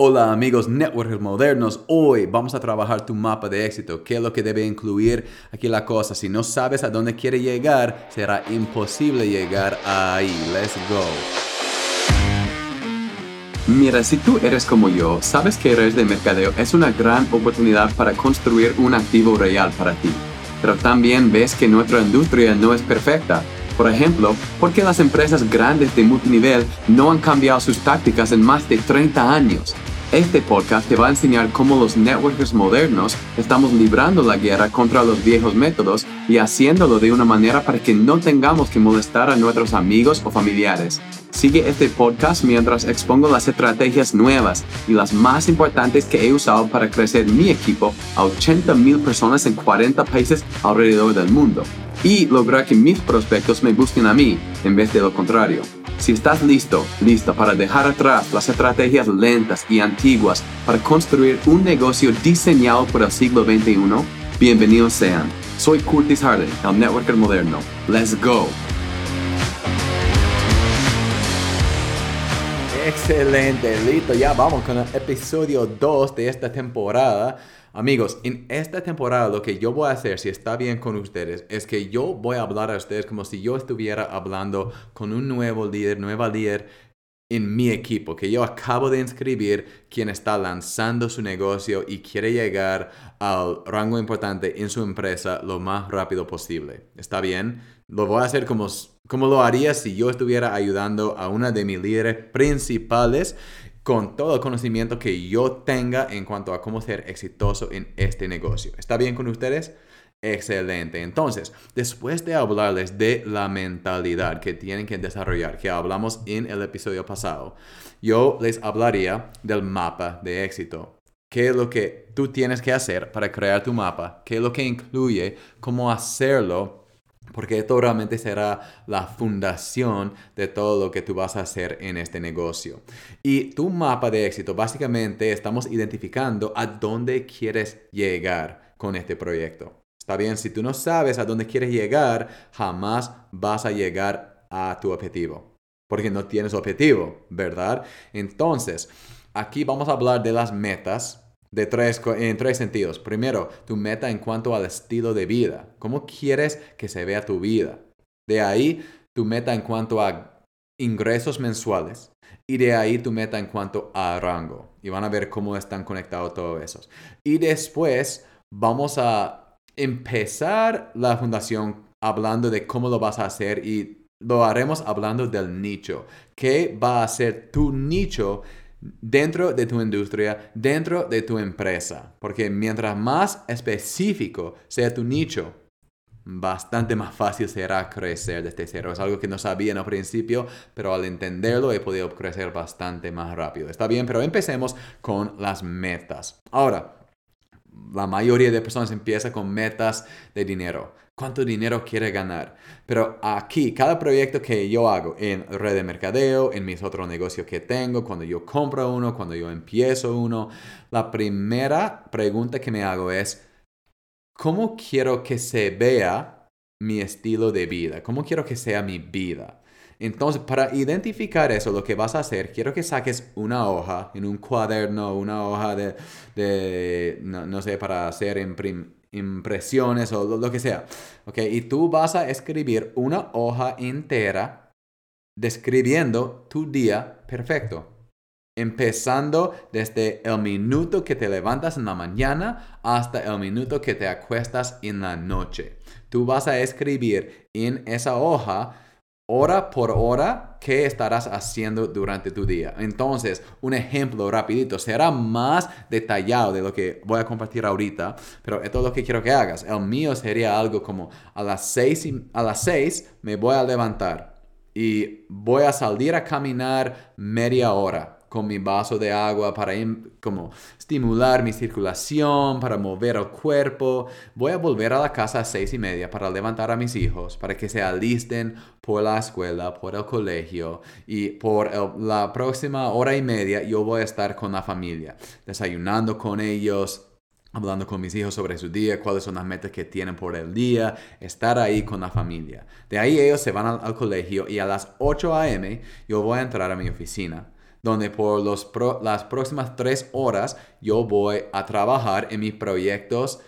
Hola amigos networkers modernos, hoy vamos a trabajar tu mapa de éxito, qué es lo que debe incluir aquí la cosa. Si no sabes a dónde quiere llegar, será imposible llegar ahí. Let's go. Mira, si tú eres como yo, sabes que redes de mercadeo es una gran oportunidad para construir un activo real para ti. Pero también ves que nuestra industria no es perfecta. Por ejemplo, ¿por qué las empresas grandes de multinivel no han cambiado sus tácticas en más de 30 años? Este podcast te va a enseñar cómo los networkers modernos estamos librando la guerra contra los viejos métodos y haciéndolo de una manera para que no tengamos que molestar a nuestros amigos o familiares. Sigue este podcast mientras expongo las estrategias nuevas y las más importantes que he usado para crecer mi equipo a 80 mil personas en 40 países alrededor del mundo y lograr que mis prospectos me busquen a mí en vez de lo contrario. Si estás listo, lista para dejar atrás las estrategias lentas y antiguas para construir un negocio diseñado por el siglo XXI, bienvenidos sean. Soy Curtis Harden, el networker moderno. Let's go. Excelente, listo, ya vamos con el episodio 2 de esta temporada. Amigos, en esta temporada lo que yo voy a hacer, si está bien con ustedes, es que yo voy a hablar a ustedes como si yo estuviera hablando con un nuevo líder, nueva líder en mi equipo, que yo acabo de inscribir, quien está lanzando su negocio y quiere llegar al rango importante en su empresa lo más rápido posible. ¿Está bien? Lo voy a hacer como, como lo haría si yo estuviera ayudando a una de mis líderes principales con todo el conocimiento que yo tenga en cuanto a cómo ser exitoso en este negocio. ¿Está bien con ustedes? Excelente. Entonces, después de hablarles de la mentalidad que tienen que desarrollar, que hablamos en el episodio pasado, yo les hablaría del mapa de éxito. ¿Qué es lo que tú tienes que hacer para crear tu mapa? ¿Qué es lo que incluye? ¿Cómo hacerlo? Porque esto realmente será la fundación de todo lo que tú vas a hacer en este negocio. Y tu mapa de éxito, básicamente estamos identificando a dónde quieres llegar con este proyecto. Está bien, si tú no sabes a dónde quieres llegar, jamás vas a llegar a tu objetivo, porque no tienes objetivo, ¿verdad? Entonces, aquí vamos a hablar de las metas de tres, en tres sentidos. Primero, tu meta en cuanto al estilo de vida. ¿Cómo quieres que se vea tu vida? De ahí, tu meta en cuanto a ingresos mensuales. Y de ahí tu meta en cuanto a rango. Y van a ver cómo están conectados todos esos. Y después vamos a empezar la fundación hablando de cómo lo vas a hacer y lo haremos hablando del nicho. ¿Qué va a ser tu nicho dentro de tu industria, dentro de tu empresa. Porque mientras más específico sea tu nicho, bastante más fácil será crecer desde cero. Es algo que no sabía en el principio, pero al entenderlo he podido crecer bastante más rápido. Está bien, pero empecemos con las metas. Ahora, la mayoría de personas empieza con metas de dinero. ¿Cuánto dinero quiere ganar? Pero aquí, cada proyecto que yo hago en red de mercadeo, en mis otros negocios que tengo, cuando yo compro uno, cuando yo empiezo uno, la primera pregunta que me hago es, ¿cómo quiero que se vea mi estilo de vida? ¿Cómo quiero que sea mi vida? Entonces, para identificar eso, lo que vas a hacer, quiero que saques una hoja en un cuaderno, una hoja de, no, sé, para hacer impresiones o lo, que sea. ¿Ok? Y tú vas a escribir una hoja entera describiendo tu día perfecto. Empezando desde el minuto que te levantas en la mañana hasta el minuto que te acuestas en la noche. Tú vas a escribir en esa hoja hora por hora qué estarás haciendo durante tu día. Entonces, un ejemplo rapidito, será más detallado de lo que voy a compartir ahorita, pero esto es lo que quiero que hagas. El mío sería algo como a las 6 a las 6 me voy a levantar y voy a salir a caminar media hora con mi vaso de agua para como estimular mi circulación, para mover el cuerpo. Voy a volver a la casa a seis y media para levantar a mis hijos, para que se alisten por la escuela, por el colegio y por la próxima hora y media yo voy a estar con la familia, desayunando con ellos, hablando con mis hijos sobre su día, cuáles son las metas que tienen por el día, estar ahí con la familia. De ahí ellos se van al, al colegio y a las 8 a.m. yo voy a entrar a mi oficina donde por los las próximas tres horas yo voy a trabajar en mis proyectos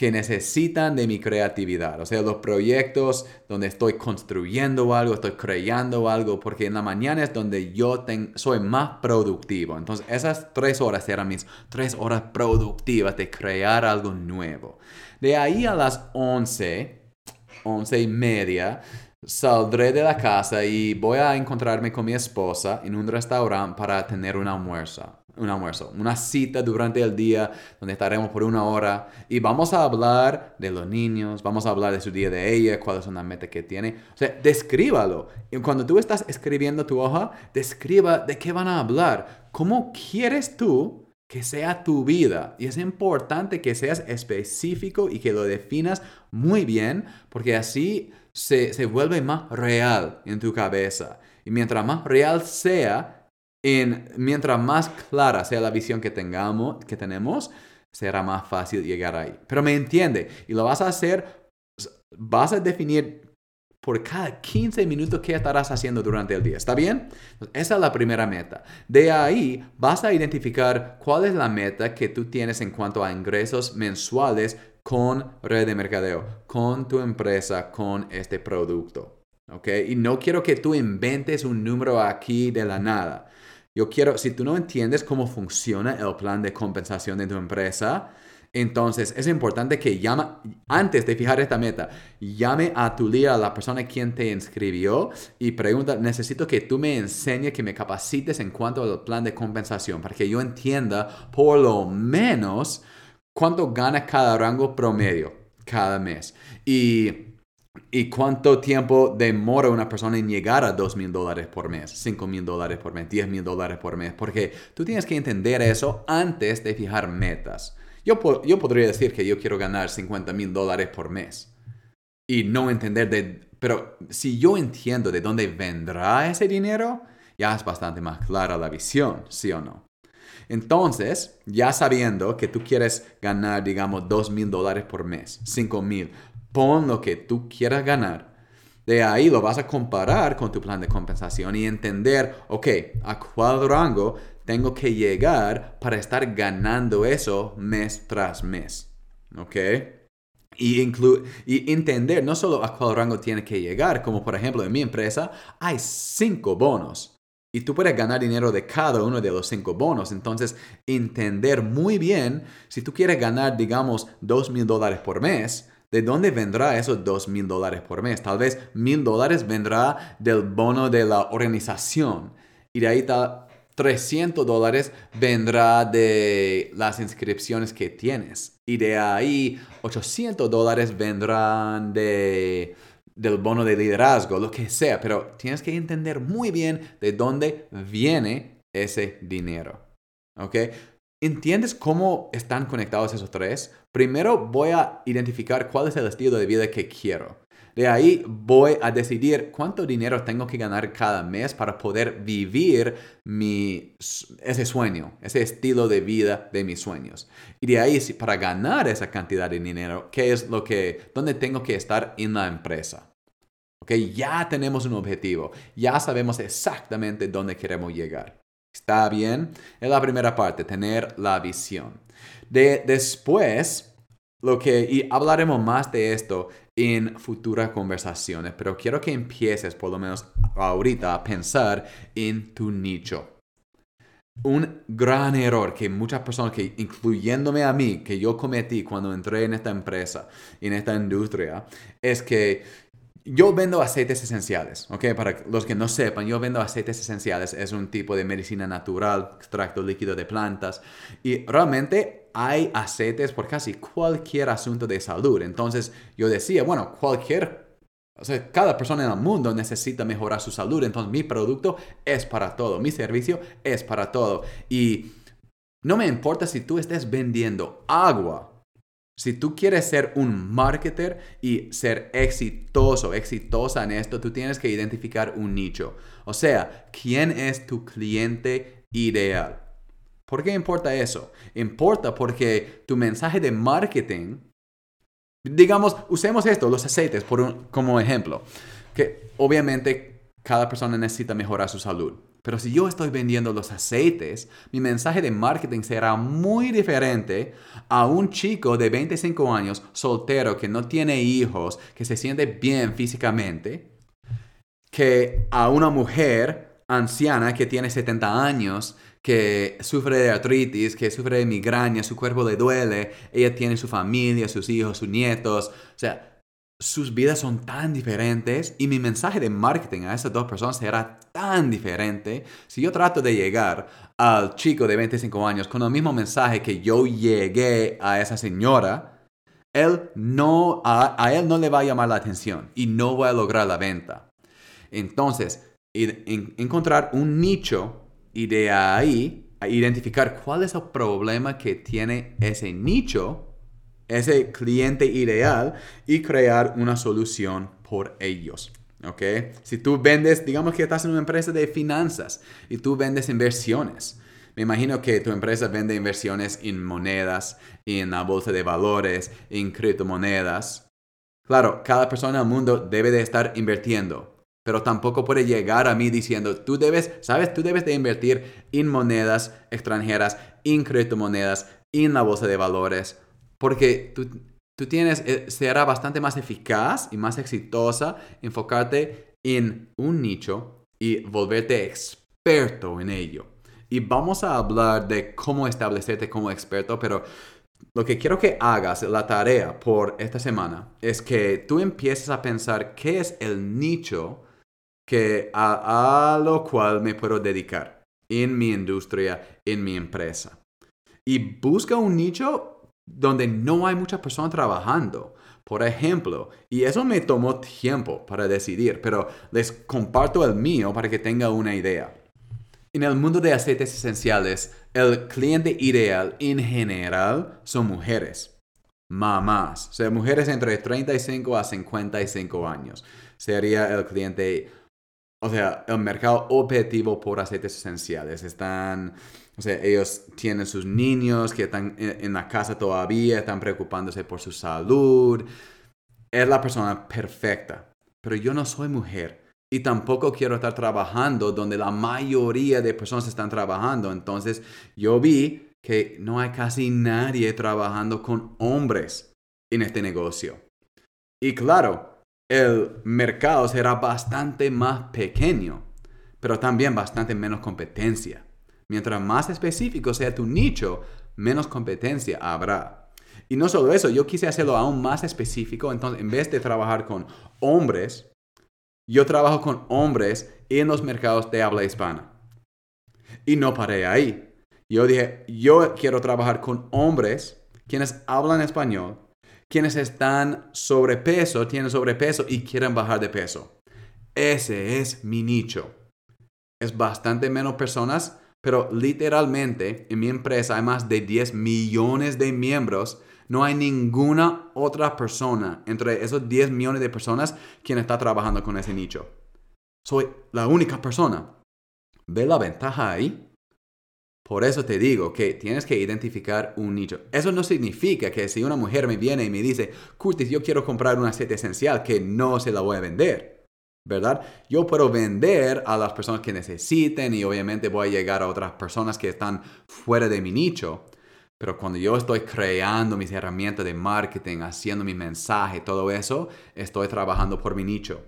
que necesitan de mi creatividad. O sea, los proyectos donde estoy construyendo algo, estoy creando algo, porque en la mañana es donde yo soy más productivo. Entonces, esas tres horas eran mis tres horas productivas de crear algo nuevo. De ahí a las 11, 11 y media, saldré de la casa y voy a encontrarme con mi esposa en un restaurante para tener un almuerzo un almuerzo, una cita durante el día donde estaremos por una hora y vamos a hablar de los niños, vamos a hablar de su día de ella, cuáles son las metas que tiene. O sea, descríbalo. Y cuando tú estás escribiendo tu hoja, describa de qué van a hablar. ¿Cómo quieres tú que sea tu vida? Y es importante que seas específico y que lo definas muy bien porque así se, se vuelve más real en tu cabeza. Y mientras más real sea, en, mientras más clara sea la visión que tengamos, que tenemos, será más fácil llegar ahí. Pero me entiende, y lo vas a hacer, vas a definir por cada 15 minutos qué estarás haciendo durante el día. ¿Está bien? Esa es la primera meta. De ahí vas a identificar cuál es la meta que tú tienes en cuanto a ingresos mensuales con red de mercadeo, con tu empresa, con este producto. ¿Ok? Y no quiero que tú inventes un número aquí de la nada. Yo quiero, si tú no entiendes cómo funciona el plan de compensación de tu empresa, entonces es importante que llama, antes de fijar esta meta, llame a tu líder, a la persona quien te inscribió y pregunta, necesito que tú me enseñes, que me capacites en cuanto al plan de compensación, para que yo entienda por lo menos cuánto gana cada rango promedio cada mes. Y ¿Y cuánto tiempo demora una persona en llegar a 2 mil dólares por mes, 5 mil dólares por mes, 10 mil dólares por mes? Porque tú tienes que entender eso antes de fijar metas. Yo, yo podría decir que yo quiero ganar 50 mil dólares por mes y no entender de... Pero si yo entiendo de dónde vendrá ese dinero, ya es bastante más clara la visión, ¿sí o no? Entonces, ya sabiendo que tú quieres ganar, digamos, 2 mil dólares por mes, 5 mil, pon lo que tú quieras ganar. De ahí lo vas a comparar con tu plan de compensación y entender, ok, a cuál rango tengo que llegar para estar ganando eso mes tras mes. ¿Ok? Y, y entender no solo a cuál rango tiene que llegar, como por ejemplo en mi empresa hay cinco bonos. Y tú puedes ganar dinero de cada uno de los cinco bonos. Entonces, entender muy bien, si tú quieres ganar, digamos, dos mil dólares por mes, ¿De dónde vendrá esos dos mil dólares por mes? Tal vez mil dólares vendrá del bono de la organización. Y de ahí tal 300 dólares vendrá de las inscripciones que tienes. Y de ahí 800 dólares vendrán de, del bono de liderazgo, lo que sea. Pero tienes que entender muy bien de dónde viene ese dinero. ¿Ok? ¿Entiendes cómo están conectados esos tres? Primero voy a identificar cuál es el estilo de vida que quiero. De ahí voy a decidir cuánto dinero tengo que ganar cada mes para poder vivir mi, ese sueño, ese estilo de vida de mis sueños. Y de ahí, para ganar esa cantidad de dinero, ¿qué es lo que, dónde tengo que estar en la empresa? Ok, ya tenemos un objetivo, ya sabemos exactamente dónde queremos llegar. ¿Está bien? Es la primera parte, tener la visión. De, después, lo que, y hablaremos más de esto en futuras conversaciones, pero quiero que empieces por lo menos ahorita a pensar en tu nicho. Un gran error que muchas personas, que incluyéndome a mí, que yo cometí cuando entré en esta empresa, en esta industria, es que yo vendo aceites esenciales, ¿ok? Para los que no sepan, yo vendo aceites esenciales. Es un tipo de medicina natural, extracto líquido de plantas. Y realmente hay aceites por casi cualquier asunto de salud. Entonces yo decía, bueno, cualquier... O sea, cada persona en el mundo necesita mejorar su salud. Entonces mi producto es para todo. Mi servicio es para todo. Y no me importa si tú estés vendiendo agua si tú quieres ser un marketer y ser exitoso, exitosa en esto, tú tienes que identificar un nicho. O sea, ¿quién es tu cliente ideal? ¿Por qué importa eso? Importa porque tu mensaje de marketing, digamos, usemos esto, los aceites, por como ejemplo, que obviamente cada persona necesita mejorar su salud. Pero si yo estoy vendiendo los aceites, mi mensaje de marketing será muy diferente a un chico de 25 años soltero que no tiene hijos, que se siente bien físicamente, que a una mujer anciana que tiene 70 años, que sufre de artritis, que sufre de migraña, su cuerpo le duele, ella tiene su familia, sus hijos, sus nietos, o sea, sus vidas son tan diferentes y mi mensaje de marketing a esas dos personas será tan diferente. Si yo trato de llegar al chico de 25 años con el mismo mensaje que yo llegué a esa señora, él no, a, él no le va a llamar la atención y no va a lograr la venta. Entonces, encontrar un nicho y de ahí identificar cuál es el problema que tiene ese nicho ese cliente ideal y crear una solución por ellos. ¿Ok? Si tú vendes, digamos que estás en una empresa de finanzas y tú vendes inversiones. Me imagino que tu empresa vende inversiones en monedas, en la bolsa de valores, en criptomonedas. Claro, cada persona en el mundo debe de estar invirtiendo, pero tampoco puede llegar a mí diciendo, tú debes, sabes, tú debes de invertir en monedas extranjeras, en criptomonedas, en la bolsa de valores porque tú, tienes, eh, será bastante más eficaz y más exitosa enfocarte en un nicho y volverte experto en ello. Y vamos a hablar de cómo establecerte como experto, pero lo que quiero que hagas, la tarea por esta semana, es que tú empieces a pensar qué es el nicho que a lo cual me puedo dedicar en mi industria, en mi empresa. Y busca un nicho donde no hay muchas personas trabajando. Por ejemplo, y eso me tomó tiempo para decidir, pero les comparto el mío para que tenga una idea. En el mundo de aceites esenciales, el cliente ideal en general son mujeres, mamás, o sea, mujeres entre 35 a 55 años. Sería el cliente, o sea, el mercado objetivo por aceites esenciales. Están o sea, ellos tienen sus niños que están en la casa todavía, están preocupándose por su salud. Es la persona perfecta. Pero yo no soy mujer. Y tampoco quiero estar trabajando donde la mayoría de personas están trabajando. Entonces yo vi que no hay casi nadie trabajando con hombres en este negocio. Y claro, el mercado será bastante más pequeño, pero también bastante menos competencia. Mientras más específico sea tu nicho, menos competencia habrá. Y no solo eso, yo quise hacerlo aún más específico. Entonces, en vez de trabajar con hombres, yo trabajo con hombres en los mercados de habla hispana. Y no paré ahí. Yo dije, yo quiero trabajar con hombres quienes hablan español, quienes están sobrepeso, tienen sobrepeso y quieren bajar de peso. Ese es mi nicho. Es bastante menos personas pero literalmente en mi empresa hay más de 10 millones de miembros. No hay ninguna otra persona entre esos 10 millones de personas quien está trabajando con ese nicho. Soy la única persona. ¿Ve la ventaja ahí? Por eso te digo que tienes que identificar un nicho. Eso no significa que si una mujer me viene y me dice, Curtis, yo quiero comprar un aceite esencial, que no se la voy a vender. ¿Verdad? Yo puedo vender a las personas que necesiten y obviamente voy a llegar a otras personas que están fuera de mi nicho. Pero cuando yo estoy creando mis herramientas de marketing, haciendo mi mensaje, todo eso, estoy trabajando por mi nicho.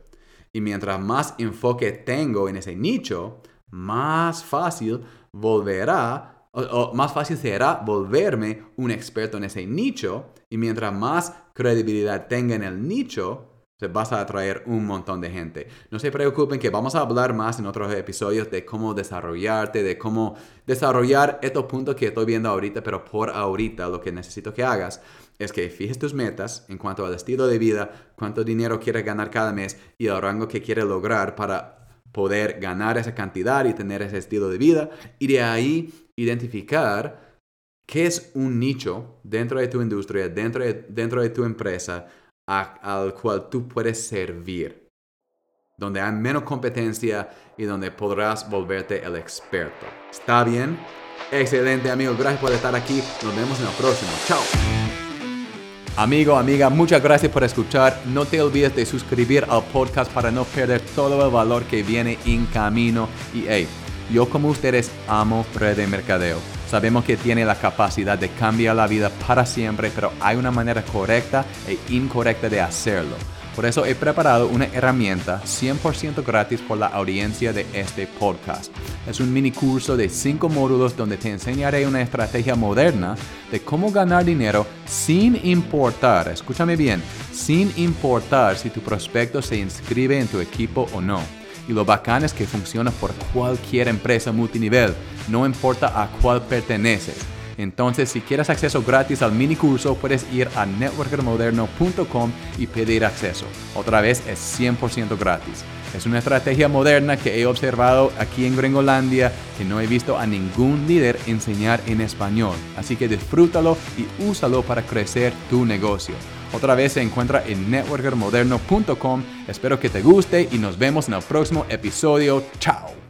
Y mientras más enfoque tengo en ese nicho, más fácil volverá, o, más fácil será volverme un experto en ese nicho. Y mientras más credibilidad tenga en el nicho, vas a atraer un montón de gente. No se preocupen que vamos a hablar más en otros episodios de cómo desarrollarte, de cómo desarrollar estos puntos que estoy viendo ahorita, pero por ahorita lo que necesito que hagas es que fijes tus metas en cuanto al estilo de vida, cuánto dinero quieres ganar cada mes y el rango que quieres lograr para poder ganar esa cantidad y tener ese estilo de vida y de ahí identificar qué es un nicho dentro de tu industria, dentro dentro de tu empresa, al cual tú puedes servir, donde hay menos competencia y donde podrás volverte el experto. ¿Está bien? Excelente amigos, gracias por estar aquí. Nos vemos en el próximo. Chao. Amigo, amiga, muchas gracias por escuchar. No te olvides de suscribir al podcast para no perder todo el valor que viene en camino. Y hey, Yo como ustedes amo red de mercadeo. Sabemos que tiene la capacidad de cambiar la vida para siempre, pero hay una manera correcta e incorrecta de hacerlo. Por eso he preparado una herramienta 100% gratis por la audiencia de este podcast. Es un mini curso de 5 módulos donde te enseñaré una estrategia moderna de cómo ganar dinero sin importar, escúchame bien, sin importar si tu prospecto se inscribe en tu equipo o no. Y lo bacán es que funciona por cualquier empresa multinivel, no importa a cuál perteneces. Entonces, si quieres acceso gratis al mini curso, puedes ir a networkermoderno.com y pedir acceso. Otra vez es 100% gratis. Es una estrategia moderna que he observado aquí en Gringolandia que no he visto a ningún líder enseñar en español. Así que disfrútalo y úsalo para crecer tu negocio. Otra vez se encuentra en networkermoderno.com. Espero que te guste y nos vemos en el próximo episodio. Chao.